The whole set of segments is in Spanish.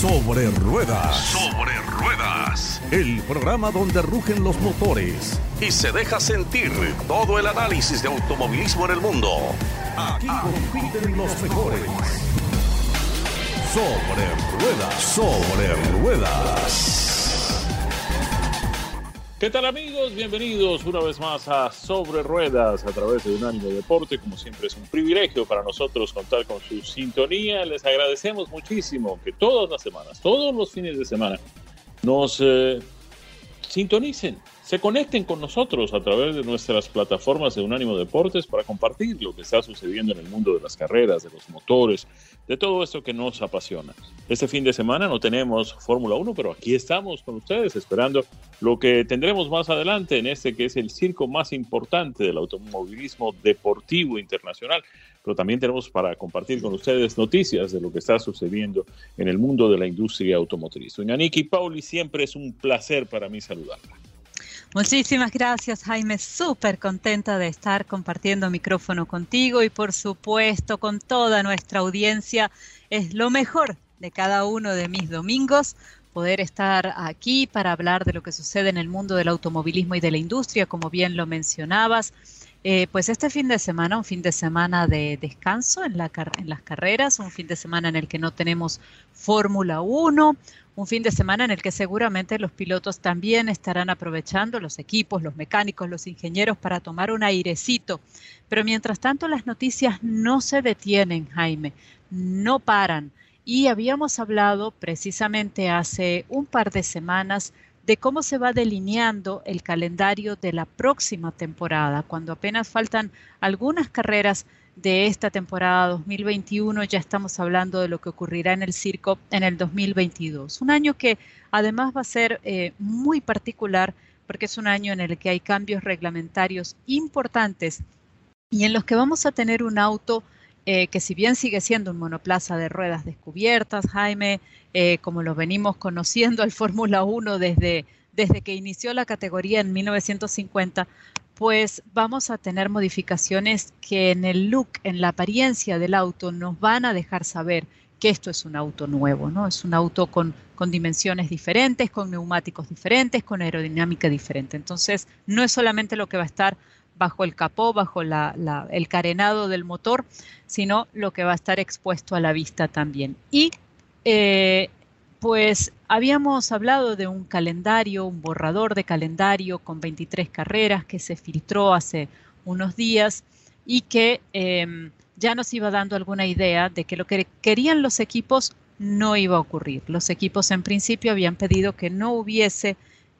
Sobre Ruedas. Sobre Ruedas. El programa donde rugen los motores y se deja sentir todo el análisis de automovilismo en el mundo. Aquí compiten los mejores. Sobre Ruedas. Sobre Ruedas. ¿Qué tal amigos? Bienvenidos una vez más a Sobre Ruedas a través de Unánimo Deporte. Como siempre es un privilegio para nosotros contar con su sintonía. Les agradecemos muchísimo que todas las semanas, todos los fines de semana, nos eh, sintonicen, se conecten con nosotros a través de nuestras plataformas de Unánimo Deportes para compartir lo que está sucediendo en el mundo de las carreras, de los motores, de todo esto que nos apasiona. Este fin de semana no tenemos Fórmula 1, pero aquí estamos con ustedes esperando lo que tendremos más adelante en este que es el circo más importante del automovilismo deportivo internacional. Pero también tenemos para compartir con ustedes noticias de lo que está sucediendo en el mundo de la industria automotriz. Doña Niki Pauli, siempre es un placer para mí saludarla. Muchísimas gracias, Jaime. Súper contenta de estar compartiendo micrófono contigo y, por supuesto, con toda nuestra audiencia. Es lo mejor de cada uno de mis domingos poder estar aquí para hablar de lo que sucede en el mundo del automovilismo y de la industria, como bien lo mencionabas. Eh, pues este fin de semana, un fin de semana de descanso en, en las carreras, un fin de semana en el que no tenemos Fórmula 1, un fin de semana en el que seguramente los pilotos también estarán aprovechando, los equipos, los mecánicos, los ingenieros, para tomar un airecito. Pero mientras tanto las noticias no se detienen, Jaime, no paran. Y habíamos hablado precisamente hace un par de semanas de cómo se va delineando el calendario de la próxima temporada, cuando apenas faltan algunas carreras de esta temporada 2021, ya estamos hablando de lo que ocurrirá en el circo en el 2022. Un año que además va a ser eh, muy particular porque es un año en el que hay cambios reglamentarios importantes y en los que vamos a tener un auto eh, que si bien sigue siendo un monoplaza de ruedas descubiertas, Jaime, eh, como lo venimos conociendo al Fórmula 1 desde, desde que inició la categoría en 1950, pues vamos a tener modificaciones que en el look, en la apariencia del auto, nos van a dejar saber que esto es un auto nuevo, ¿no? Es un auto con, con dimensiones diferentes, con neumáticos diferentes, con aerodinámica diferente. Entonces, no es solamente lo que va a estar bajo el capó, bajo el carenado del motor, sino lo que va a estar expuesto a la vista también. Y eh, pues habíamos hablado de un calendario, un borrador de calendario con 23 carreras que se filtró hace unos días y que em, ya nos iba dando alguna idea de que lo que querían los equipos no iba a ocurrir. Los equipos en principio habían pedido que no hubiese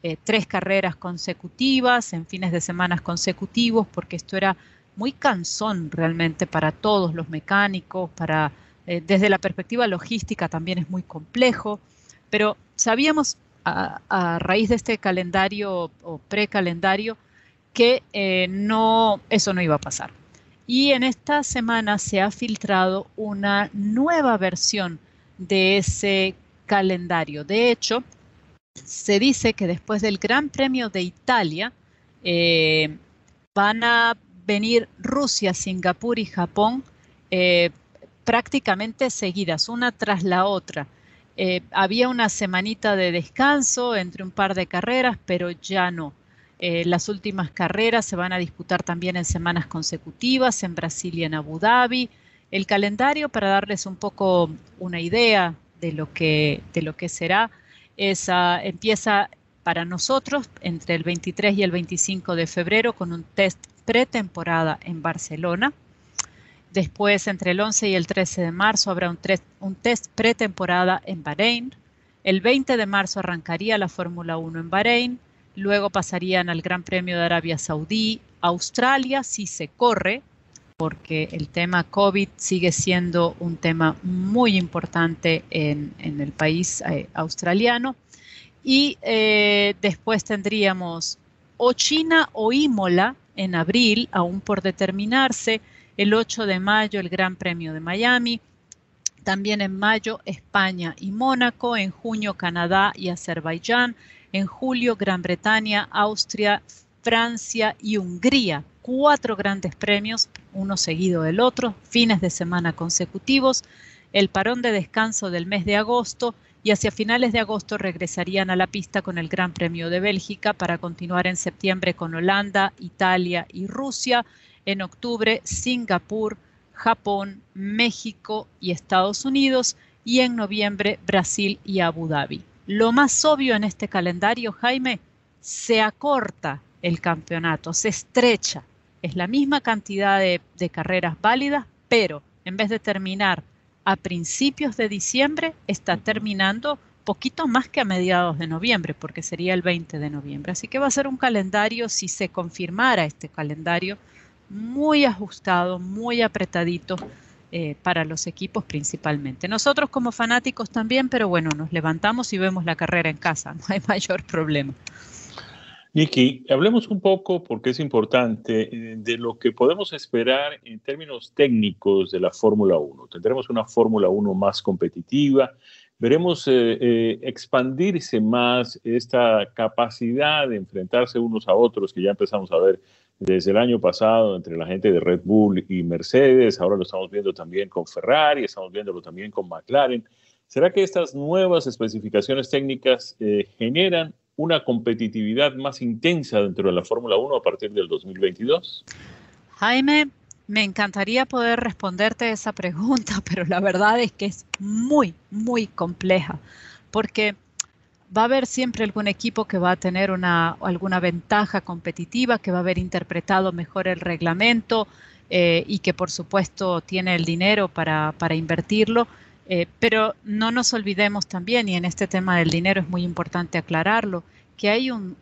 eh, tres carreras consecutivas en fines de semanas consecutivos porque esto era muy cansón realmente para todos los mecánicos, para eh, desde la perspectiva logística también es muy complejo, pero sabíamos a, raíz de este calendario o precalendario que eh, no, eso no iba a pasar. Y en esta semana se ha filtrado una nueva versión de ese calendario. De hecho, se dice que después del Gran Premio de Italia eh, van a venir Rusia, Singapur y Japón prácticamente seguidas, una tras la otra. Eh, había una semanita de descanso entre un par de carreras, pero ya no. Eh, las últimas carreras se van a disputar también en semanas consecutivas en Brasil y en Abu Dhabi. El calendario, para darles un poco una idea de lo que, de lo que será, es, empieza para nosotros entre el 23 y el 25 de febrero con un test pretemporada en Barcelona Después, entre el 11 y el 13 de marzo, habrá un, un test pretemporada en Bahrein. El 20 de marzo arrancaría la Fórmula 1 en Bahrein. Luego pasarían al Gran Premio de Arabia Saudí, Australia, si se corre, porque el tema COVID sigue siendo un tema muy importante en, el país eh, australiano. Y eh, después tendríamos o China o Imola en abril, aún por determinarse. El 8 de mayo el Gran Premio de Miami, también en mayo España y Mónaco, en junio Canadá y Azerbaiyán, en julio Gran Bretaña, Austria, Francia y Hungría. Cuatro grandes premios, uno seguido del otro, fines de semana consecutivos, el parón de descanso del mes de agosto y hacia finales de agosto regresarían a la pista con el Gran Premio de Bélgica para continuar en septiembre con Holanda, Italia y Rusia, en octubre Singapur, Japón, México y Estados Unidos y en noviembre Brasil y Abu Dhabi. Lo más obvio en este calendario, Jaime, se acorta el campeonato, se estrecha. Es la misma cantidad de, carreras válidas, pero en vez de terminar a principios de diciembre, está terminando poquito más que a mediados de noviembre, porque sería el 20 de noviembre. Así que va a ser un calendario, si se confirmara este calendario, muy ajustado, muy apretadito eh, para los equipos principalmente. Nosotros como fanáticos también, pero bueno, nos levantamos y vemos la carrera en casa, no hay mayor problema. Nicky, hablemos un poco, porque es importante, eh, de lo que podemos esperar en términos técnicos de la Fórmula 1. Tendremos una Fórmula 1 más competitiva, veremos eh, eh, expandirse más esta capacidad de enfrentarse unos a otros que ya empezamos a ver desde el año pasado entre la gente de Red Bull y Mercedes, ahora lo estamos viendo también con Ferrari, estamos viéndolo también con McLaren. ¿Será que estas nuevas especificaciones técnicas generan una competitividad más intensa dentro de la Fórmula 1 a partir del 2022? Jaime, me encantaría poder responderte esa pregunta, pero la verdad es que es muy, muy compleja, porque va a haber siempre algún equipo que va a tener una, alguna ventaja competitiva, que va a haber interpretado mejor el reglamento eh, y que por supuesto tiene el dinero para, para invertirlo eh, pero no nos olvidemos también, y en este tema del dinero es muy importante aclararlo, que hay un,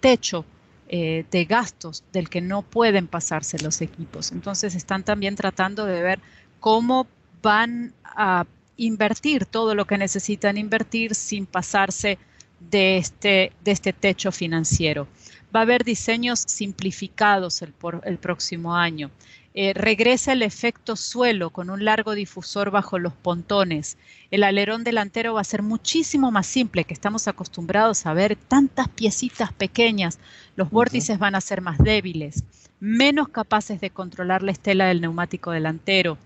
techo eh, de gastos del que no pueden pasarse los equipos. Entonces están también tratando de ver cómo van a invertir todo lo que necesitan invertir sin pasarse de este, de este techo financiero. Va a haber diseños simplificados el, por, el próximo año. Eh, regresa el efecto suelo con un largo difusor bajo los pontones. El alerón delantero va a ser muchísimo más simple, que estamos acostumbrados a ver tantas piecitas pequeñas. Los vórtices van a ser más débiles, menos capaces de controlar la estela del neumático delantero.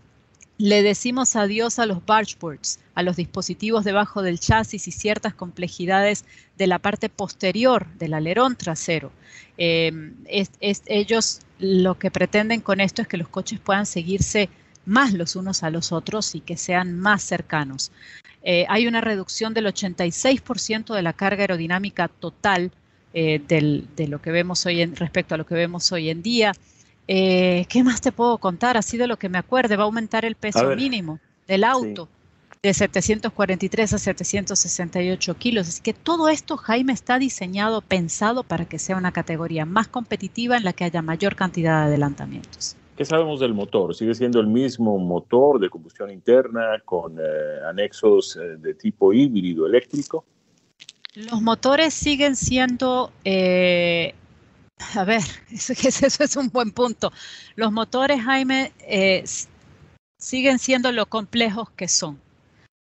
Le decimos adiós a los bargeboards, a los dispositivos debajo del chasis y ciertas complejidades de la parte posterior del alerón trasero. Eh, ellos lo que pretenden con esto es que los coches puedan seguirse más los unos a los otros y que sean más cercanos. Eh, hay una reducción del 86% de la carga aerodinámica total eh, de lo que vemos hoy en, respecto a lo que vemos hoy en día. Eh, ¿Qué más te puedo contar? Así de lo que me acuerde, va a aumentar el peso mínimo del auto de 743 a 768 kilos. Así que todo esto, Jaime, está diseñado, pensado para que sea una categoría más competitiva en la que haya mayor cantidad de adelantamientos. ¿Qué sabemos del motor? ¿Sigue siendo el mismo motor de combustión interna con eh, anexos eh, de tipo híbrido eléctrico? Los motores siguen siendo, eh, a ver, eso, eso, es un buen punto. Los motores, Jaime, siguen siendo lo complejos que son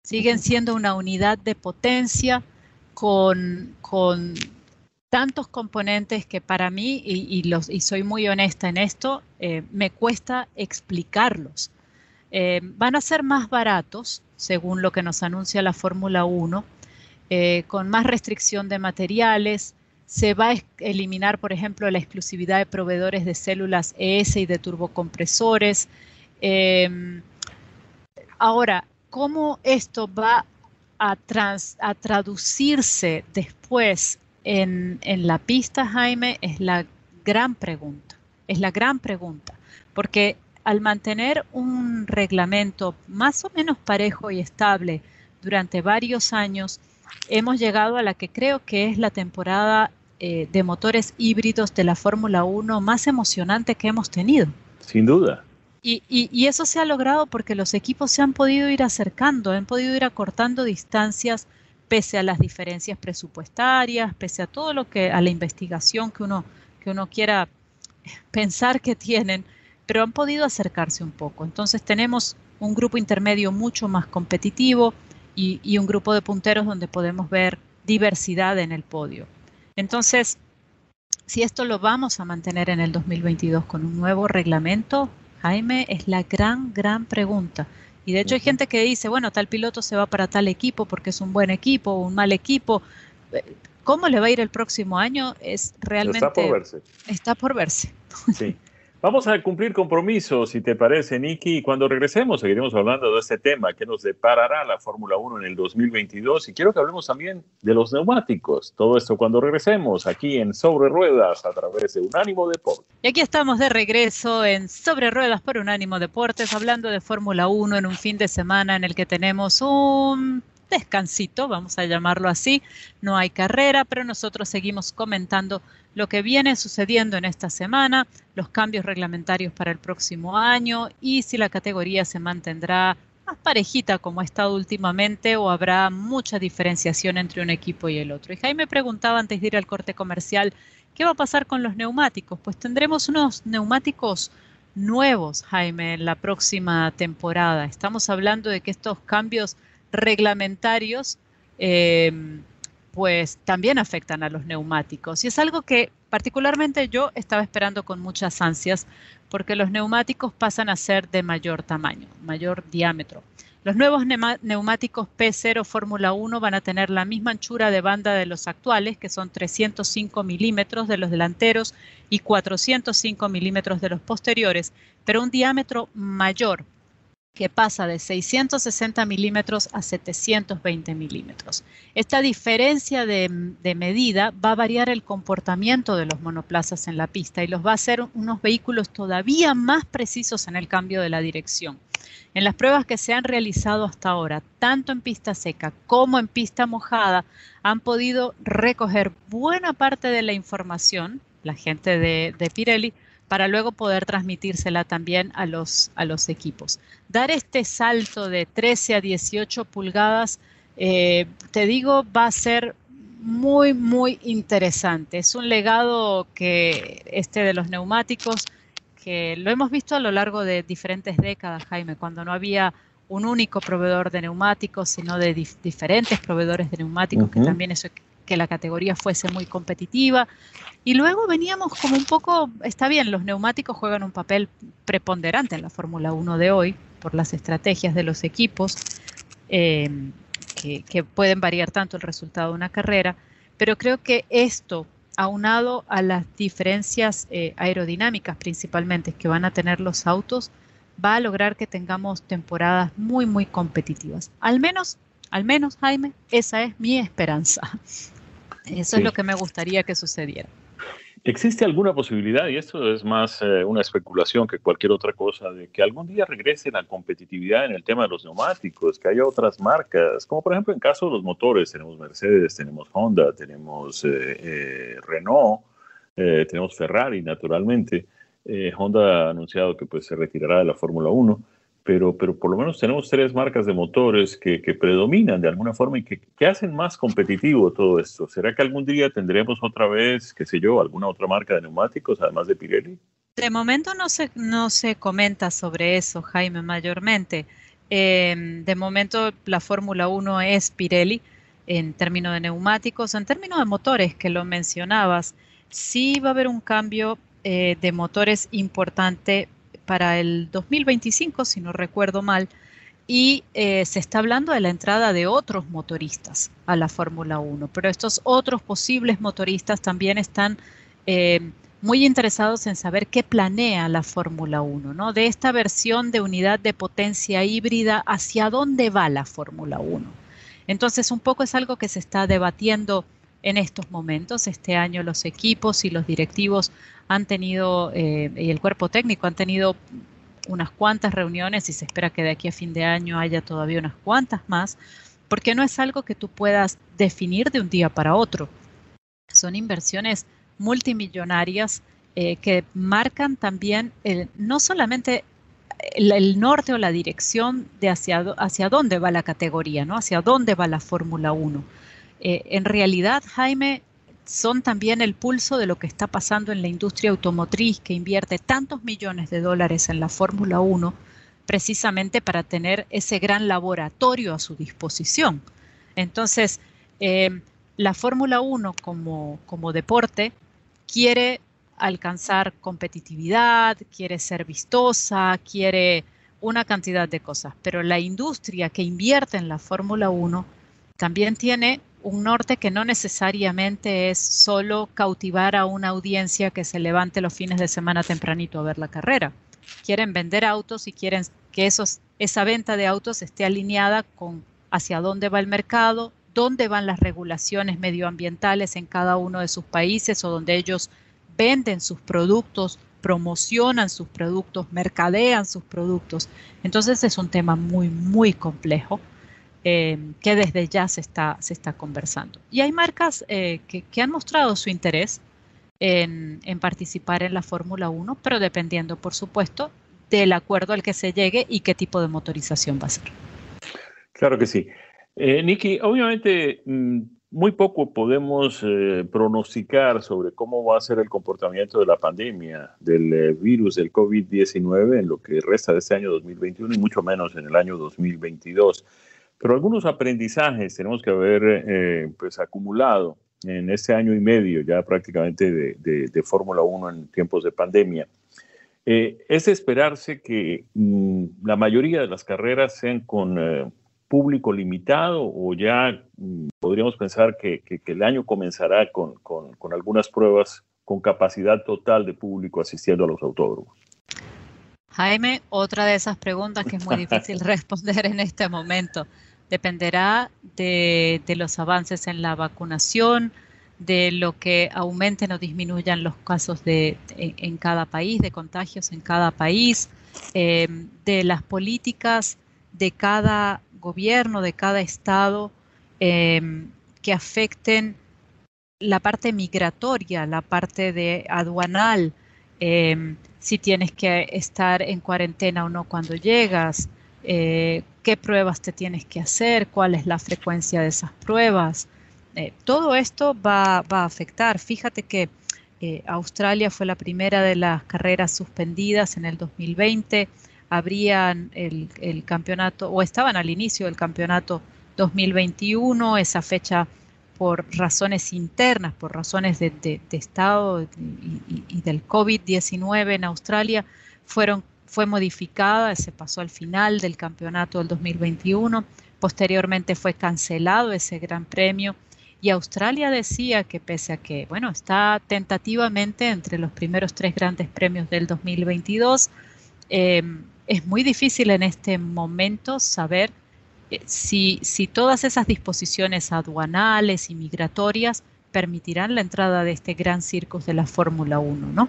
siguen siendo una unidad de potencia con, tantos componentes que para mí, y, los, y soy muy honesta en esto, eh, me cuesta explicarlos. Eh, van a ser más baratos, según lo que nos anuncia la Fórmula 1, eh, con más restricción de materiales. Se va a eliminar, por ejemplo, la exclusividad de proveedores de células ES y de turbocompresores. ahora, cómo esto va a, traducirse después en, la pista, Jaime, es la gran pregunta. Es la gran pregunta. Porque al mantener un reglamento más o menos parejo y estable durante varios años, hemos llegado a la que creo que es la temporada eh, de motores híbridos de la Fórmula 1 más emocionante que hemos tenido. Sin duda. Y, eso se ha logrado porque los equipos se han podido ir acercando, han podido ir acortando distancias pese a las diferencias presupuestarias, pese a todo lo que, a la investigación que uno, que uno quiera pensar que tienen, pero han podido acercarse un poco. Entonces tenemos un grupo intermedio mucho más competitivo y, y un grupo de punteros donde podemos ver diversidad en el podio. Entonces, si esto lo vamos a mantener en el 2022 con un nuevo reglamento, Jaime, es la gran, gran pregunta Y de hecho hay gente que dice, bueno, tal piloto se va para tal equipo porque es un buen equipo o un mal equipo. ¿Cómo le va a ir el próximo año? Es realmente... Está por verse. Está por verse. Sí. Vamos a cumplir compromisos, si te parece, Nicky. Cuando regresemos, seguiremos hablando de este tema que nos deparará la Fórmula 1 en el 2022. Y quiero que hablemos también de los neumáticos. Todo esto cuando regresemos aquí en Sobre Ruedas a través de Unánimo Deportes. Y aquí estamos de regreso en Sobre Ruedas por Unánimo Deportes, hablando de Fórmula 1 en un fin de semana en el que tenemos un descansito, vamos a llamarlo así. No hay carrera, pero nosotros seguimos comentando lo que viene sucediendo en esta semana, los cambios reglamentarios para el próximo año y si la categoría se mantendrá más parejita como ha estado últimamente o habrá mucha diferenciación entre un equipo y el otro. Y Jaime preguntaba antes de ir al corte comercial, ¿qué va a pasar con los neumáticos? Pues tendremos unos neumáticos nuevos, Jaime, en la próxima temporada. Estamos hablando de que estos cambios reglamentarios eh, pues también afectan a los neumáticos. Y es algo que particularmente yo estaba esperando con muchas ansias porque los neumáticos pasan a ser de mayor tamaño, mayor diámetro. Los nuevos neumáticos P0 Fórmula 1 van a tener la misma anchura de banda de los actuales, que son 305 milímetros de los delanteros y 405 milímetros de los posteriores, pero un diámetro mayor que pasa de 660 milímetros a 720 milímetros. Esta diferencia de, medida va a variar el comportamiento de los monoplazas en la pista y los va a hacer unos vehículos todavía más precisos en el cambio de la dirección. En las pruebas que se han realizado hasta ahora, tanto en pista seca como en pista mojada, han podido recoger buena parte de la información, la gente de, de Pirelli, para luego poder transmitírsela también a los, a los equipos. Dar este salto de 13 a 18 pulgadas, eh, te digo, va a ser muy, muy interesante. Es un legado que este de los neumáticos, que lo hemos visto a lo largo de diferentes décadas, Jaime, cuando no había un único proveedor de neumáticos, sino de diferentes proveedores de neumáticos, que también eso que la categoría fuese muy competitiva. Y luego veníamos como un poco, está bien, los neumáticos juegan un papel preponderante en la Fórmula 1 de hoy por las estrategias de los equipos em, que, pueden variar tanto el resultado de una carrera, pero creo que esto, aunado a las diferencias eh, aerodinámicas principalmente que van a tener los autos, va a lograr que tengamos temporadas muy, muy competitivas. Al menos, al menos, Jaime, esa es mi esperanza. Eso es lo que me gustaría que sucediera. ¿Existe alguna posibilidad, y esto es más eh, una especulación que cualquier otra cosa, de que algún día regrese la competitividad en el tema de los neumáticos, que haya otras marcas, como por ejemplo en caso de los motores, tenemos Mercedes, tenemos Honda, tenemos eh, eh, Renault, tenemos Ferrari, naturalmente. Honda ha anunciado que pues, se retirará de la Fórmula 1 pero, pero por lo menos tenemos tres marcas de motores que, predominan de alguna forma y que, hacen más competitivo todo esto. ¿Será que algún día tendremos otra vez, qué sé yo, alguna otra marca de neumáticos además de Pirelli? De momento no se, no se comenta sobre eso, Jaime, mayormente. Em, de momento la Fórmula 1 es Pirelli en términos de neumáticos, en términos de motores, que lo mencionabas, sí va a haber un cambio eh, de motores importante para el 2025, si no recuerdo mal, y eh, se está hablando de la entrada de otros motoristas a la Fórmula 1, pero estos otros posibles motoristas también están eh, muy interesados en saber qué planea la Fórmula 1, ¿no? De esta versión de unidad de potencia híbrida, ¿hacia dónde va la Fórmula 1? Entonces, un poco es algo que se está debatiendo en estos momentos. Este año los equipos y los directivos han tenido, eh, y el cuerpo técnico han tenido unas cuantas reuniones y se espera que de aquí a fin de año haya todavía unas cuantas más, porque no es algo que tú puedas definir de un día para otro. Son inversiones multimillonarias eh, que marcan también no solamente el, norte o la dirección de hacia, hacia dónde va la categoría, ¿no? hacia dónde va la Fórmula 1, eh, en realidad, Jaime, son también el pulso de lo que está pasando en la industria automotriz que invierte tantos millones de dólares en la Fórmula 1 precisamente para tener ese gran laboratorio a su disposición. Entonces, eh, la Fórmula 1 como, como deporte quiere alcanzar competitividad, quiere ser vistosa, quiere una cantidad de cosas, pero la industria que invierte en la Fórmula 1 también tiene un norte que no necesariamente es solo cautivar a una audiencia que se levante los fines de semana tempranito a ver la carrera. Quieren vender autos y quieren que esos, esa venta de autos esté alineada con hacia dónde va el mercado, dónde van las regulaciones medioambientales en cada uno de sus países o donde ellos venden sus productos, promocionan sus productos, mercadean sus productos. Entonces es un tema muy, muy complejo eh, que desde ya se está, se está conversando. Y hay marcas eh, que, han mostrado su interés en, en participar en la Fórmula 1, pero dependiendo, por supuesto, del acuerdo al que se llegue y qué tipo de motorización va a ser. Claro que sí. Eh, Nicky, obviamente mm, muy poco podemos eh, pronosticar sobre cómo va a ser el comportamiento de la pandemia del eh, virus del COVID-19 en lo que resta de este año 2021 y mucho menos en el año 2022. Pero algunos aprendizajes tenemos que haber eh, pues acumulado en este año y medio ya prácticamente de, Fórmula 1 en tiempos de pandemia. es esperarse que mm, la mayoría de las carreras sean con público limitado o ya mm, podríamos pensar que, el año comenzará con, con, algunas pruebas con capacidad total de público asistiendo a los autódromos? Jaime, otra de esas preguntas que es muy difícil responder en este momento. Dependerá de, los avances en la vacunación, de lo que aumenten o disminuyan los casos de, en, cada país, de contagios en cada país, eh, de las políticas de cada gobierno, de cada estado, em, que afecten la parte migratoria, la parte de aduanal, em, si tienes que estar en cuarentena o no cuando llegas, eh, qué pruebas te tienes que hacer, cuál es la frecuencia de esas pruebas. Eh, todo esto va, a afectar. Fíjate que eh, Australia fue la primera de las carreras suspendidas en el 2020 abrían el, campeonato o estaban al inicio del campeonato 2021, esa fecha por razones internas, por razones de, Estado y, del COVID-19 en Australia, fueron, fue modificada, se pasó al final del campeonato del 2021, posteriormente fue cancelado ese gran premio y Australia decía que pese a que, bueno, está tentativamente entre los primeros tres grandes premios del 2022, eh, es muy difícil en este momento saber eh, si, si todas esas disposiciones aduanales y migratorias permitirán la entrada de este gran circo de la Fórmula 1, ¿no?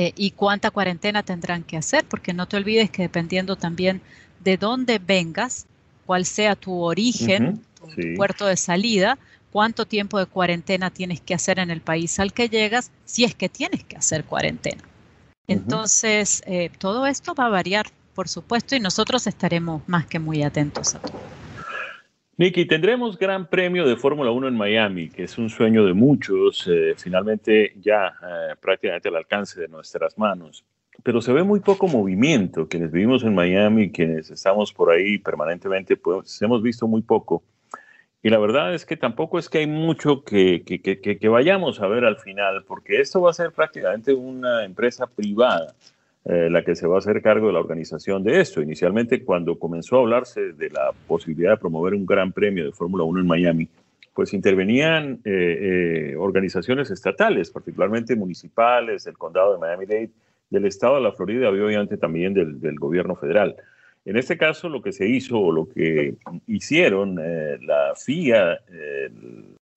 Eh, y cuánta cuarentena tendrán que hacer, porque no te olvides que dependiendo también de dónde vengas, cuál sea tu origen, tu puerto de salida, cuánto tiempo de cuarentena tienes que hacer en el país al que llegas, si es que tienes que hacer cuarentena. Entonces, eh, todo esto va a variar, por supuesto, y nosotros estaremos más que muy atentos a todo. Nicky, tendremos Gran Premio de Fórmula 1 en Miami, que es un sueño de muchos, eh, finalmente ya eh, prácticamente al alcance de nuestras manos. Pero se ve muy poco movimiento. Quienes vivimos en Miami, quienes estamos por ahí permanentemente, pues hemos visto muy poco. Y la verdad es que tampoco es que hay mucho que, que, que, vayamos a ver al final, porque esto va a ser prácticamente una empresa privada eh, la que se va a hacer cargo de la organización de esto. Inicialmente, cuando comenzó a hablarse de la posibilidad de promover un gran premio de Fórmula 1 en Miami, pues intervenían eh, eh, organizaciones estatales, particularmente municipales, del condado de Miami-Dade, del estado de la Florida y obviamente también del, gobierno federal. En este caso, lo que se hizo o lo que hicieron la FIA,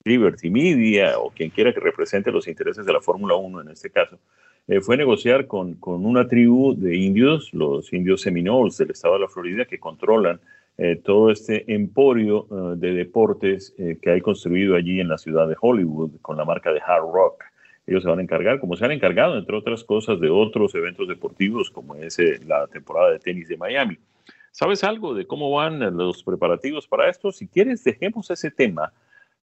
Liberty Media o quien quiera que represente los intereses de la Fórmula 1 en este caso, eh, fue negociar con, con, una tribu de indios, los indios Seminoles del estado de la Florida, que controlan eh, todo este emporio de deportes que hay construido allí en la ciudad de Hollywood con la marca de Hard Rock. Ellos se van a encargar, como se han encargado, entre otras cosas, de otros eventos deportivos, como es la temporada de tenis de Miami. ¿Sabes algo de cómo van los preparativos para esto? Si quieres, dejemos ese tema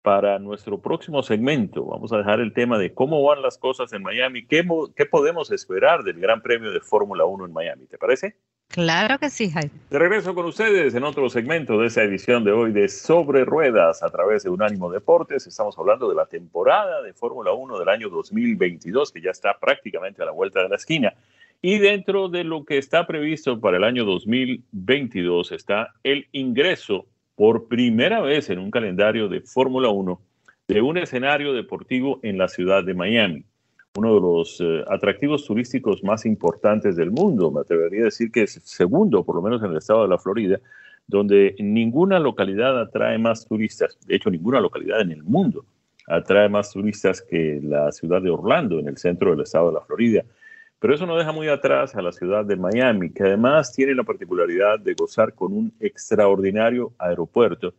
para nuestro próximo segmento. Vamos a dejar el tema de cómo van las cosas en Miami, qué, qué podemos esperar del Gran Premio de Fórmula 1 en Miami. ¿Te parece? Claro que sí, Jaime. De regreso con ustedes en otro segmento de esa edición de hoy de Sobre Ruedas a través de Unánimo Deportes. Estamos hablando de la temporada de Fórmula 1 del año 2022 que ya está prácticamente a la vuelta de la esquina Y dentro de lo que está previsto para el año 2022 está el ingreso por primera vez en un calendario de Fórmula 1 de un escenario deportivo en la ciudad de Miami, uno de los eh, atractivos turísticos más importantes del mundo. Me atrevería a decir que es segundo, por lo menos en el estado de la Florida, donde ninguna localidad atrae más turistas, de hecho ninguna localidad en el mundo atrae más turistas que la ciudad de Orlando, en el centro del estado de la Florida. Pero eso no deja muy atrás a la ciudad de Miami, que además tiene la particularidad de gozar con un extraordinario aeropuerto,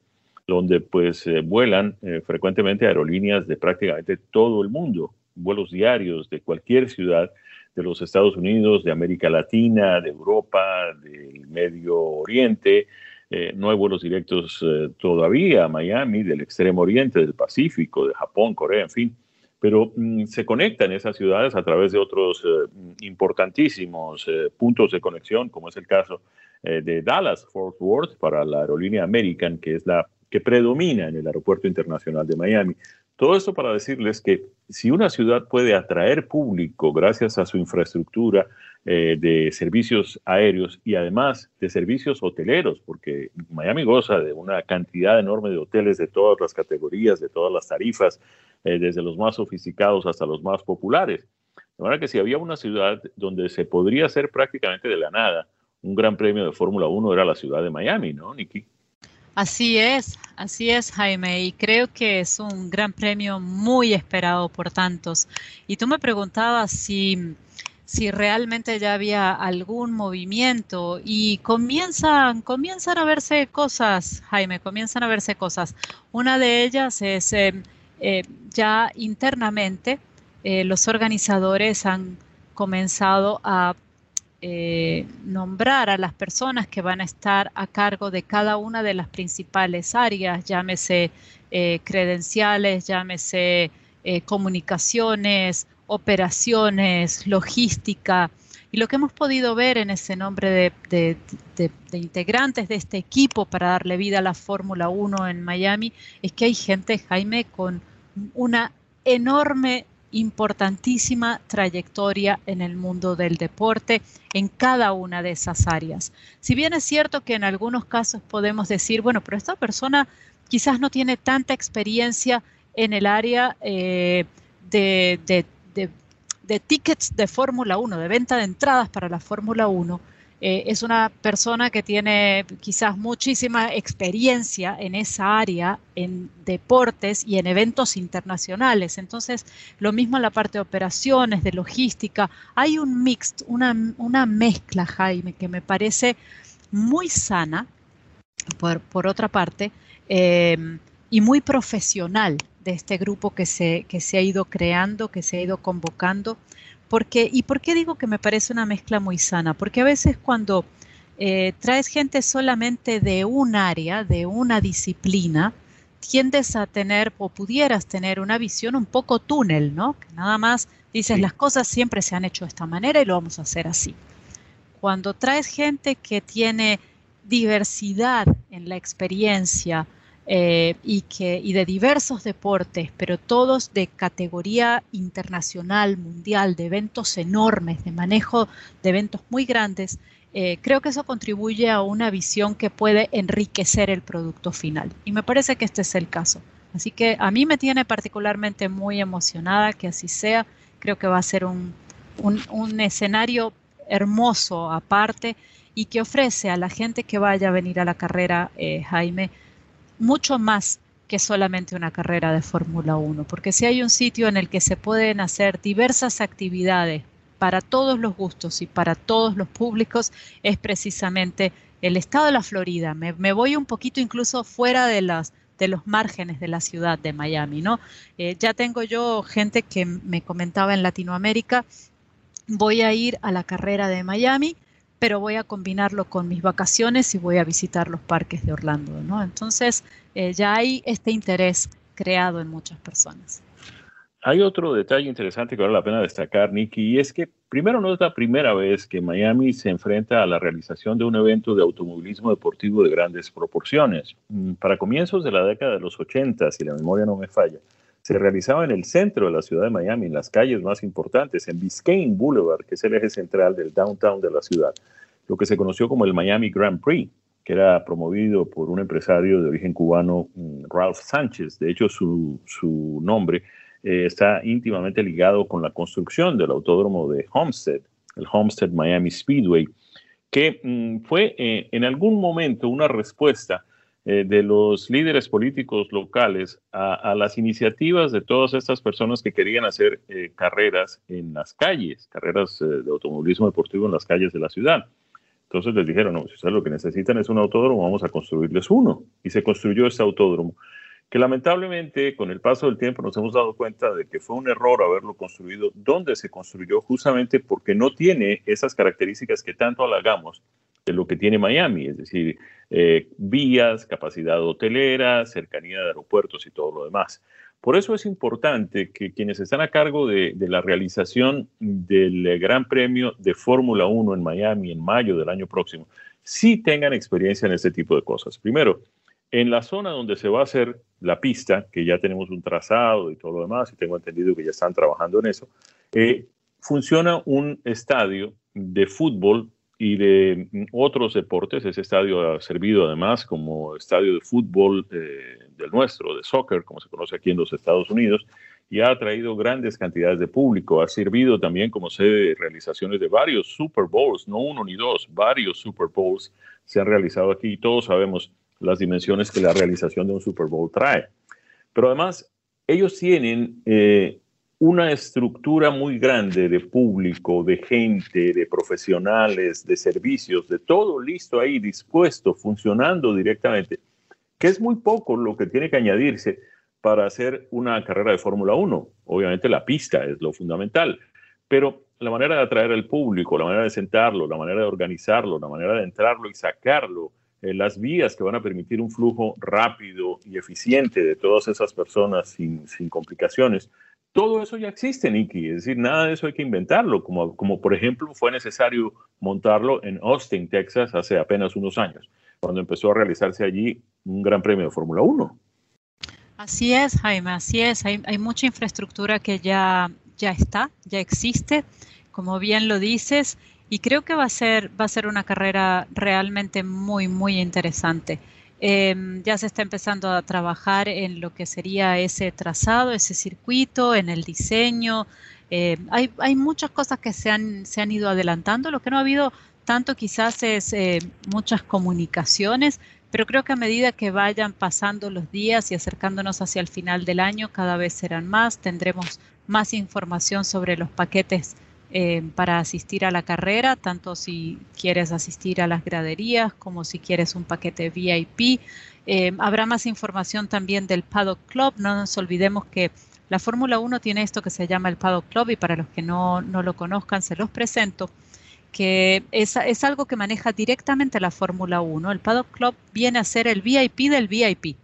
donde pues eh, vuelan eh, frecuentemente aerolíneas de prácticamente todo el mundo, vuelos diarios de cualquier ciudad de los Estados Unidos, de América Latina, de Europa, del Medio Oriente, eh, no hay vuelos directos todavía a Miami, del extremo oriente, del Pacífico, de Japón, Corea, en fin. Pero mm, se conectan esas ciudades a través de otros eh, importantísimos puntos de conexión, como es el caso de Dallas, Fort Worth, para la aerolínea American, que es la que predomina en el Aeropuerto Internacional de Miami. Todo esto para decirles que si una ciudad puede atraer público gracias a su infraestructura, eh, de servicios aéreos y además de servicios hoteleros, porque Miami goza de una cantidad enorme de hoteles de todas las categorías, de todas las tarifas, eh, desde los más sofisticados hasta los más populares. De manera que si había una ciudad donde se podría hacer prácticamente de la nada un gran premio de Fórmula 1 era la ciudad de Miami, ¿no? Así es, así es, Jaime, y creo que es un gran premio muy esperado por tantos. Y tú me preguntabas si si realmente ya había algún movimiento y comienzan, comienzan a verse cosas, Jaime, comienzan a verse cosas. Una de ellas es eh, eh, ya internamente eh, los organizadores han comenzado a nombrar a las personas que van a estar a cargo de cada una de las principales áreas, llámese credenciales, llámese comunicaciones, operaciones, logística. Y lo que hemos podido ver en ese nombre de, integrantes de este equipo para darle vida a la Fórmula 1 en Miami es que hay gente, Jaime, con una enorme, importantísima trayectoria en el mundo del deporte en cada una de esas áreas. Si bien es cierto que en algunos casos podemos decir, bueno, pero esta persona quizás no tiene tanta experiencia en el área eh, de, de tickets de Fórmula 1, de venta de entradas para la Fórmula 1, eh, es una persona que tiene quizás muchísima experiencia en esa área, en deportes y en eventos internacionales. Entonces, lo mismo en la parte de operaciones, de logística. Hay un mix, una, una mezcla, Jaime, que me parece muy sana, por, por otra parte, eh, y muy profesional de este grupo que se, que se ha ido creando, que se ha ido convocando. Porque, ¿Y por qué digo que me parece una mezcla muy sana? Porque a veces cuando eh, traes gente solamente de un área, de una disciplina, tiendes a tener o pudieras tener una visión un poco túnel, ¿no? Que nada más dices las cosas siempre se han hecho de esta manera y lo vamos a hacer así. Cuando traes gente que tiene diversidad en la experiencia, eh, y, que, y de diversos deportes, pero todos de categoría internacional, mundial, de eventos enormes, de manejo de eventos muy grandes, eh, creo que eso contribuye a una visión que puede enriquecer el producto final. Y me parece que este es el caso. Así que a mí me tiene particularmente muy emocionada que así sea. Creo que va a ser un, un escenario hermoso aparte y que ofrece a la gente que vaya a venir a la carrera, eh, Jaime, mucho más que solamente una carrera de Fórmula 1, porque si hay un sitio en el que se pueden hacer diversas actividades para todos los gustos y para todos los públicos, es precisamente el estado de la Florida. Me, voy un poquito incluso fuera de las de los márgenes de la ciudad de Miami, ¿no? Eh, ya tengo yo gente que me comentaba en Latinoamérica, voy a ir a la carrera de Miami, pero voy a combinarlo con mis vacaciones y voy a visitar los parques de Orlando, ¿no? Entonces, eh, ya hay este interés creado en muchas personas. Hay otro detalle interesante que vale la pena destacar, Nicky, y es que primero no es la primera vez que Miami se enfrenta a la realización de un evento de automovilismo deportivo de grandes proporciones. Mm, para comienzos de la década de los 80, si la memoria no me falla, se realizaba en el centro de la ciudad de Miami, en las calles más importantes, en Biscayne Boulevard, que es el eje central del downtown de la ciudad, lo que se conoció como el Miami Grand Prix, que era promovido por un empresario de origen cubano, mm, Ralph Sánchez. De hecho, su, nombre eh, está íntimamente ligado con la construcción del autódromo de Homestead, el Homestead Miami Speedway, que mm, fue eh, en algún momento una respuesta eh, de los líderes políticos locales a, las iniciativas de todas estas personas que querían hacer eh, carreras en las calles, carreras eh, de automovilismo deportivo en las calles de la ciudad. Entonces les dijeron, no, si ustedes lo que necesitan es un autódromo, vamos a construirles uno. Y se construyó este autódromo, que lamentablemente con el paso del tiempo nos hemos dado cuenta de que fue un error haberlo construido donde se construyó, justamente porque no tiene esas características que tanto halagamos de lo que tiene Miami, es decir, eh, vías, capacidad hotelera, cercanía de aeropuertos y todo lo demás. Por eso es importante que quienes están a cargo de, la realización del Gran Premio de Fórmula 1 en Miami en mayo del año próximo, sí tengan experiencia en este tipo de cosas. Primero, en la zona donde se va a hacer la pista, que ya tenemos un trazado y todo lo demás, y tengo entendido que ya están trabajando en eso, eh, funciona un estadio de fútbol y de otros deportes. Ese estadio ha servido además como estadio de fútbol eh, del nuestro, de soccer, como se conoce aquí en los Estados Unidos, y ha traído grandes cantidades de público. Ha servido también como sede de realizaciones de varios Super Bowls, no uno ni dos, varios Super Bowls se han realizado aquí y todos sabemos las dimensiones que la realización de un Super Bowl trae. Pero además, ellos tienen eh, una estructura muy grande de público, de gente, de profesionales, de servicios, de todo listo ahí, dispuesto, funcionando directamente, que es muy poco lo que tiene que añadirse para hacer una carrera de Fórmula 1. Obviamente la pista es lo fundamental, pero la manera de atraer al público, la manera de sentarlo, la manera de organizarlo, la manera de entrarlo y sacarlo, eh, las vías que van a permitir un flujo rápido y eficiente de todas esas personas sin, sin complicaciones, todo eso ya existe, Nicky. Es decir, nada de eso hay que inventarlo, como, como por ejemplo fue necesario montarlo en Austin, Texas, hace apenas unos años, cuando empezó a realizarse allí un gran premio de Fórmula 1. Así es, Jaime, así es. Hay, hay, mucha infraestructura que ya, ya está, ya existe, como bien lo dices, y creo que va a ser, va a ser una carrera realmente muy, muy interesante. Em, ya se está empezando a trabajar en lo que sería ese trazado, ese circuito, en el diseño. Em, hay, muchas cosas que se han, se han ido adelantando. Lo que no ha habido tanto quizás es eh, muchas comunicaciones, pero creo que a medida que vayan pasando los días y acercándonos hacia el final del año, cada vez serán más, tendremos más información sobre los paquetes eh, para asistir a la carrera, tanto si quieres asistir a las graderías como si quieres un paquete VIP. Eh, habrá más información también del Paddock Club. No nos olvidemos que la Fórmula 1 tiene esto que se llama el Paddock Club y para los que no, lo conozcan se los presento que es, es, algo que maneja directamente la Fórmula 1. El Paddock Club viene a ser el VIP del VIP,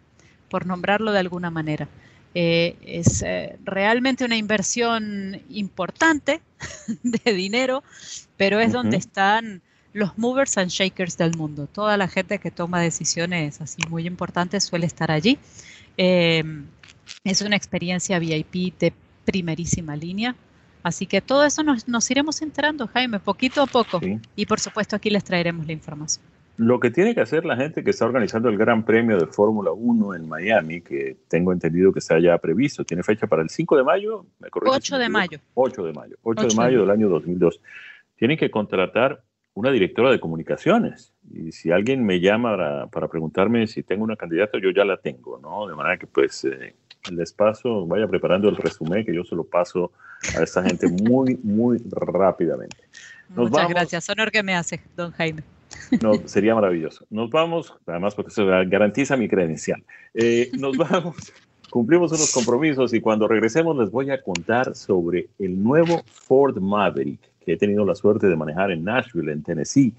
por nombrarlo de alguna manera. Eh, es eh, realmente una inversión importante de dinero, pero es donde están los movers and shakers del mundo. Toda la gente que toma decisiones así muy importantes suele estar allí. Eh, es una experiencia VIP de primerísima línea. Así que todo eso nos, iremos enterando, Jaime, poquito a poco. Y por supuesto aquí les traeremos la información. Lo que tiene que hacer la gente que está organizando el Gran Premio de Fórmula 1 en Miami, que tengo entendido que está ya previsto, tiene fecha para el 5 de mayo, ¿me 8 de mayo. 8 de mayo, 8, de mayo del año 2002. Tienen que contratar una directora de comunicaciones. Y si alguien me llama para, preguntarme si tengo una candidata, yo ya la tengo, ¿no? De manera que pues eh, les paso, vaya preparando el resumen, que yo se lo paso a esta gente muy, muy rápidamente. Muchas gracias. Honor que me hace, don Jaime. No, sería maravilloso. Nos vamos, además porque eso garantiza mi credencial. Eh, nos vamos, cumplimos unos compromisos y cuando regresemos les voy a contar sobre el nuevo Ford Maverick que he tenido la suerte de manejar en Nashville, en Tennessee.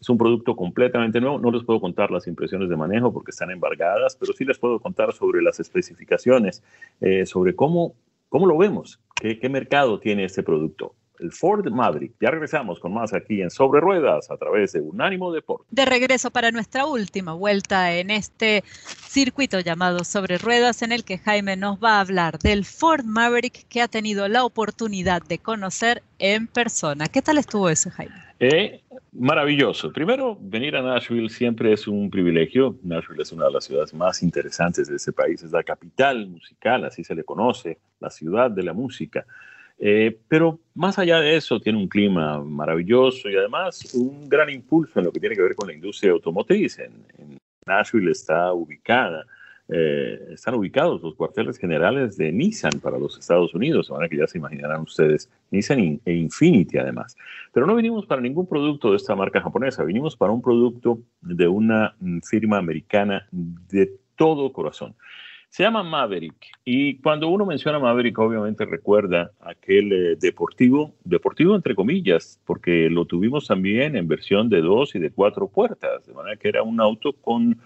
Es un producto completamente nuevo. No les puedo contar las impresiones de manejo porque están embargadas, pero sí les puedo contar sobre las especificaciones, eh, sobre cómo, cómo lo vemos, qué, qué mercado tiene este producto. El Ford Maverick. Ya regresamos con más aquí en Sobre Ruedas a través de Unánimo Deporte. De regreso para nuestra última vuelta en este circuito llamado Sobre Ruedas en el que Jaime nos va a hablar del Ford Maverick que ha tenido la oportunidad de conocer en persona. ¿Qué tal estuvo eso, Jaime? Eh, maravilloso. Primero, venir a Nashville siempre es un privilegio. Nashville es una de las ciudades más interesantes de ese país. Es la capital musical, así se le conoce, la ciudad de la música. Eh, pero más allá de eso, tiene un clima maravilloso y además un gran impulso en lo que tiene que ver con la industria automotriz. En, Nashville está ubicada, eh, están ubicados los cuarteles generales de Nissan para los Estados Unidos, ahora que ya se imaginarán ustedes, Nissan e Infinity además. Pero no vinimos para ningún producto de esta marca japonesa, vinimos para un producto de una mm, firma americana de todo corazón. Se llama Maverick. Y cuando uno menciona Maverick obviamente recuerda aquel eh, deportivo, deportivo entre comillas, porque lo tuvimos también en versión de dos y de cuatro puertas, de manera que era un auto con...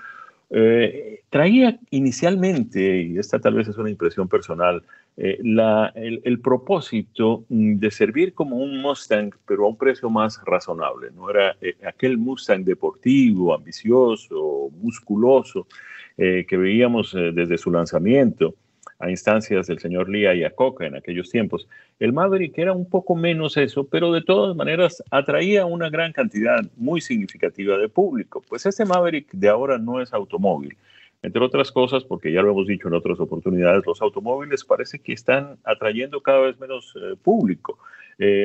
Eh, traía inicialmente, y esta tal vez es una impresión personal, eh, la, el, propósito mm, de servir como un Mustang, pero a un precio más razonable. No era aquel Mustang deportivo, ambicioso, musculoso, eh, que veíamos eh, desde su lanzamiento a instancias del señor Lee Iacocca en aquellos tiempos. El Maverick era un poco menos eso, pero de todas maneras atraía una gran cantidad muy significativa de público. Pues este Maverick de ahora no es automóvil. Entre otras cosas, porque ya lo hemos dicho en otras oportunidades, los automóviles parece que están atrayendo cada vez menos eh, público.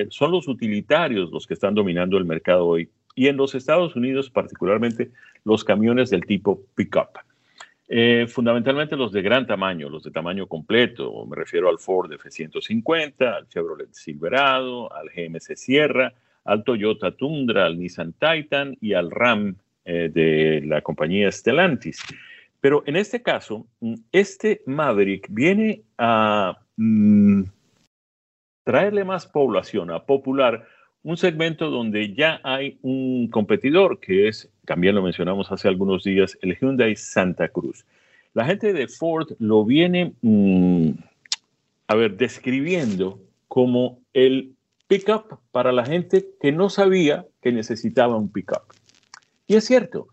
son los utilitarios los que están dominando el mercado hoy. Y en los Estados Unidos, particularmente, los camiones del tipo pickup. Eh, fundamentalmente los de gran tamaño, los de tamaño completo. Me refiero al Ford F-150, al Chevrolet Silverado, al GMC Sierra, al Toyota Tundra, al Nissan Titan y al Ram eh, de la compañía Stellantis. Pero en este caso, mm, este Maverick viene a mm, traerle más población, a popular un segmento donde ya hay un competidor que es, también lo mencionamos hace algunos días, el Hyundai Santa Cruz. La gente de Ford lo viene, mm, a ver, describiendo como el pickup para la gente que no sabía que necesitaba un pickup. Y es cierto,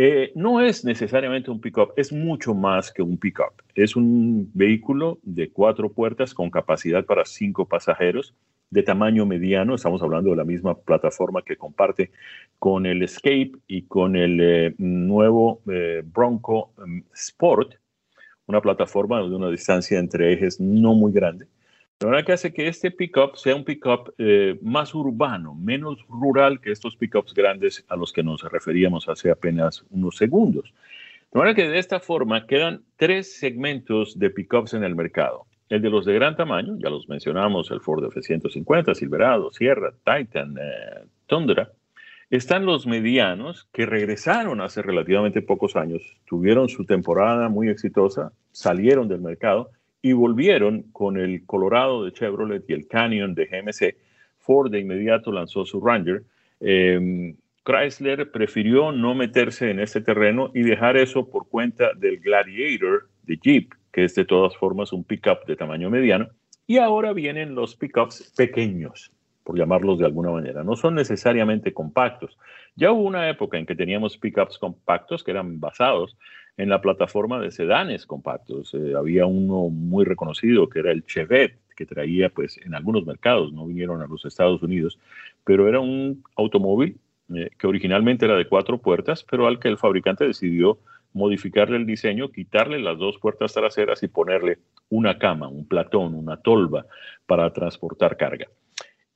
eh, no es necesariamente un pickup, es mucho más que un pickup. Es un vehículo de cuatro puertas con capacidad para cinco pasajeros de tamaño mediano, estamos hablando de la misma plataforma que comparte con el Escape y con el eh, nuevo eh, Bronco mm, Sport, una plataforma de una distancia entre ejes no muy grande. Verdad que hace que este pickup sea un pickup eh, más urbano, menos rural que estos pickups grandes a los que nos referíamos hace apenas unos segundos. De manera que de esta forma quedan tres segmentos de pickups en el mercado el de los de gran tamaño, ya los mencionamos, el Ford F-150, Silverado, Sierra, Titan, eh, Tundra. Están los medianos que regresaron hace relativamente pocos años, tuvieron su temporada muy exitosa, salieron del mercado y volvieron con el Colorado de Chevrolet y el Canyon de GMC. Ford de inmediato lanzó su Ranger. Em, Chrysler prefirió no meterse en este terreno y dejar eso por cuenta del Gladiator de Jeep que es de todas formas un pickup de tamaño mediano. Y ahora vienen los pickups pequeños, por llamarlos de alguna manera. No son necesariamente compactos. Ya hubo una época en que teníamos pickups compactos que eran basados en la plataforma de sedanes compactos. Eh, había uno muy reconocido que era el Chevette, que traía, pues, en algunos mercados, no vinieron a los Estados Unidos, pero era un automóvil eh, que originalmente era de cuatro puertas, pero al que el fabricante decidió modificarle el diseño, quitarle las dos puertas traseras y ponerle una cama, un platón, una tolva para transportar carga.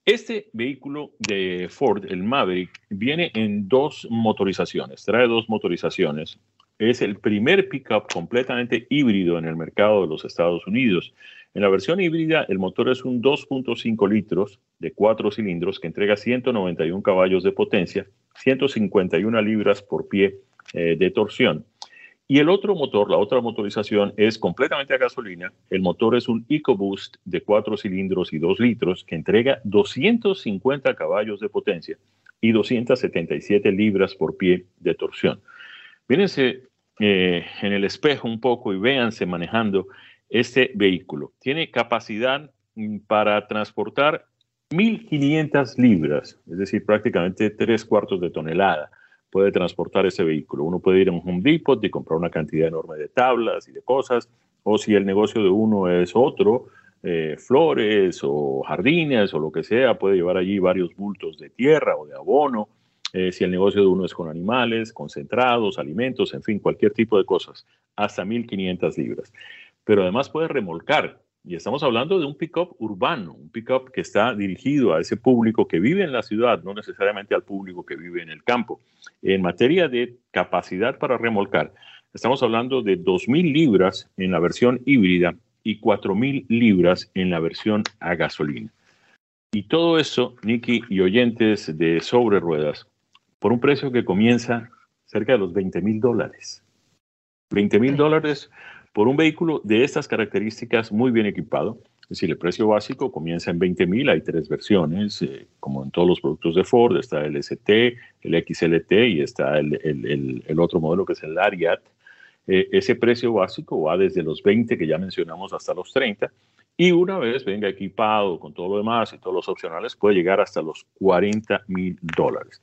Este vehículo de Ford, el Maverick, viene en dos motorizaciones, trae dos motorizaciones. Es el primer pickup completamente híbrido en el mercado de los Estados Unidos. En la versión híbrida, el motor es un 2.5 litros de cuatro cilindros que entrega 191 caballos de potencia, 151 libras por pie eh, de torsión. Y el otro motor, la otra motorización, es completamente a gasolina. El motor es un EcoBoost de cuatro cilindros y 2 litros que entrega 250 caballos de potencia y 277 libras por pie de torsión. Mírense eh, en el espejo un poco y véanse manejando este vehículo. Tiene capacidad mm, para transportar 1.500 libras, es decir, prácticamente tres cuartos de tonelada puede transportar ese vehículo. Uno puede ir a un Home Depot y comprar una cantidad enorme de tablas y de cosas, o si el negocio de uno es otro, eh, flores o jardines o lo que sea, puede llevar allí varios bultos de tierra o de abono. Eh, si el negocio de uno es con animales, concentrados, alimentos, en fin, cualquier tipo de cosas, hasta 1.500 libras. Pero además puede remolcar y estamos hablando de un pick-up urbano, un pick-up que está dirigido a ese público que vive en la ciudad, no necesariamente al público que vive en el campo. En materia de capacidad para remolcar, estamos hablando de 2.000 libras en la versión híbrida y 4.000 libras en la versión a gasolina. Y todo eso, Nicky y oyentes de Sobre Ruedas, por un precio que comienza cerca de los 20 mil dólares. 20 mil dólares por un vehículo de estas características muy bien equipado. Es decir, el precio básico comienza en 20 mil, hay tres versiones, eh, como en todos los productos de Ford, está el ST, el XLT y está el, otro modelo que es el Lariat. Eh, ese precio básico va desde los 20 que ya mencionamos hasta los 30 y una vez venga equipado con todo lo demás y todos los opcionales puede llegar hasta los 40 mil dólares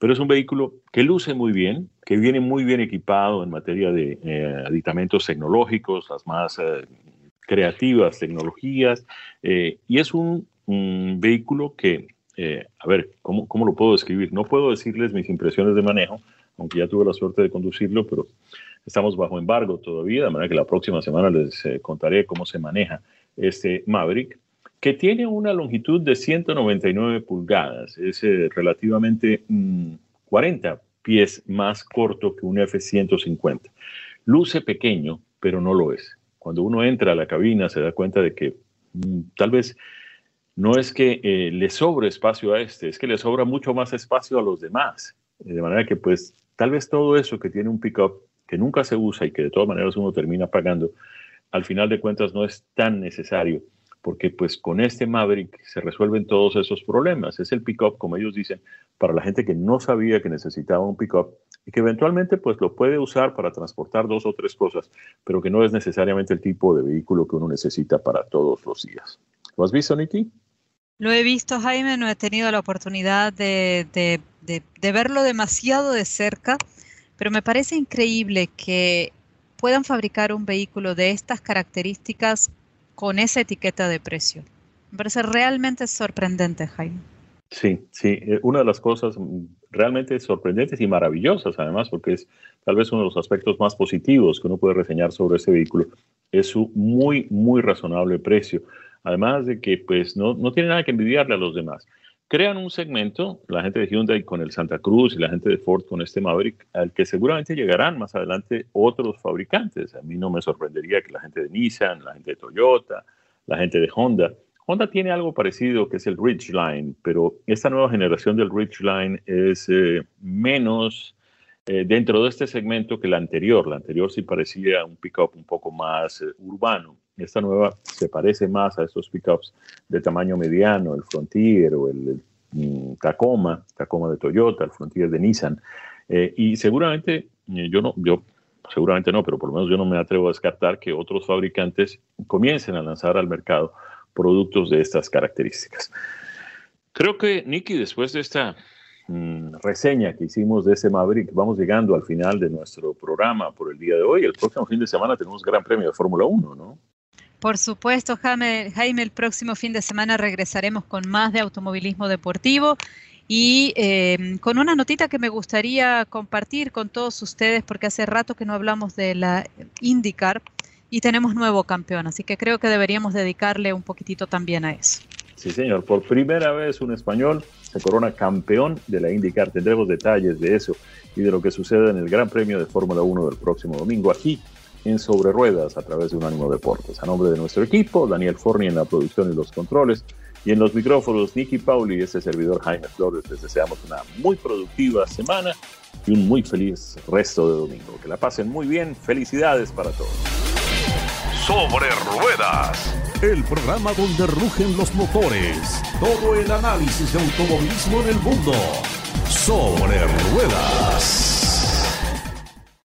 pero es un vehículo que luce muy bien, que viene muy bien equipado en materia de eh, aditamentos tecnológicos, las más eh, creativas tecnologías, eh, y es un, vehículo que, a ver, ¿cómo, ¿cómo, lo puedo describir? No puedo decirles mis impresiones de manejo, aunque ya tuve la suerte de conducirlo, pero estamos bajo embargo todavía, de manera que la próxima semana les contaré cómo se maneja este Maverick que tiene una longitud de 199 pulgadas, es eh, relativamente 40 mm, pies más corto que un F-150. Luce pequeño, pero no lo es. Cuando uno entra a la cabina se da cuenta de que mm, tal vez no es que eh, le sobre espacio a este, es que le sobra mucho más espacio a los demás. De manera que pues tal vez todo eso que tiene un pickup que nunca se usa y que de todas maneras uno termina pagando, al final de cuentas no es tan necesario porque pues con este Maverick se resuelven todos esos problemas. Es el pickup, como ellos dicen, para la gente que no sabía que necesitaba un pickup y que eventualmente pues lo puede usar para transportar dos o tres cosas, pero que no es necesariamente el tipo de vehículo que uno necesita para todos los días. ¿Lo has visto, Niki? Lo he visto, Jaime, no he tenido la oportunidad de verlo demasiado de cerca, pero me parece increíble que puedan fabricar un vehículo de estas características con esa etiqueta de precio. Me parece realmente sorprendente, Jaime. Sí, sí, eh, una de las cosas realmente sorprendentes y maravillosas, además, porque es tal vez uno de los aspectos más positivos que uno puede reseñar sobre este vehículo, es su muy, muy razonable precio. Además de que, pues, no, no tiene nada que envidiarle a los demás crean un segmento, la gente de Hyundai con el Santa Cruz y la gente de Ford con este Maverick, al que seguramente llegarán más adelante otros fabricantes. A mí no me sorprendería que la gente de Nissan, la gente de Toyota, la gente de Honda. Honda tiene algo parecido que es el Ridgeline, pero esta nueva generación del Ridgeline es eh, menos eh, dentro de este segmento que la anterior. La anterior sí parecía un pickup un poco más eh, urbano. Esta nueva se parece más a esos pickups de tamaño mediano, el Frontier o el, mm, Tacoma, Tacoma de Toyota, el Frontier de Nissan. Eh, y seguramente, eh, yo no, yo seguramente no, pero por lo menos yo no me atrevo a descartar que otros fabricantes comiencen a lanzar al mercado productos de estas características. Creo que, Nicky, después de esta mm, reseña que hicimos de ese Maverick, vamos llegando al final de nuestro programa por el día de hoy. El próximo fin de semana tenemos Gran Premio de Fórmula 1, ¿no? Por supuesto, Jaime, Jaime, el próximo fin de semana regresaremos con más de automovilismo deportivo y em, con una notita que me gustaría compartir con todos ustedes porque hace rato que no hablamos de la IndyCar y tenemos nuevo campeón, así que creo que deberíamos dedicarle un poquitito también a eso. Sí, señor, por primera vez un español se corona campeón de la IndyCar. Tendremos detalles de eso y de lo que sucede en el Gran Premio de Fórmula 1 del próximo domingo aquí en Sobre Ruedas a través de Unánimo Deportes. A nombre de nuestro equipo, Daniel Forni en la producción y los controles, y en los micrófonos, Nicky Pauli y este servidor Jaime Flores, les deseamos una muy productiva semana y un muy feliz resto de domingo. Que la pasen muy bien. Felicidades para todos. Sobre Ruedas. El programa donde rugen los motores. Todo el análisis de automovilismo en el mundo. Sobre Ruedas.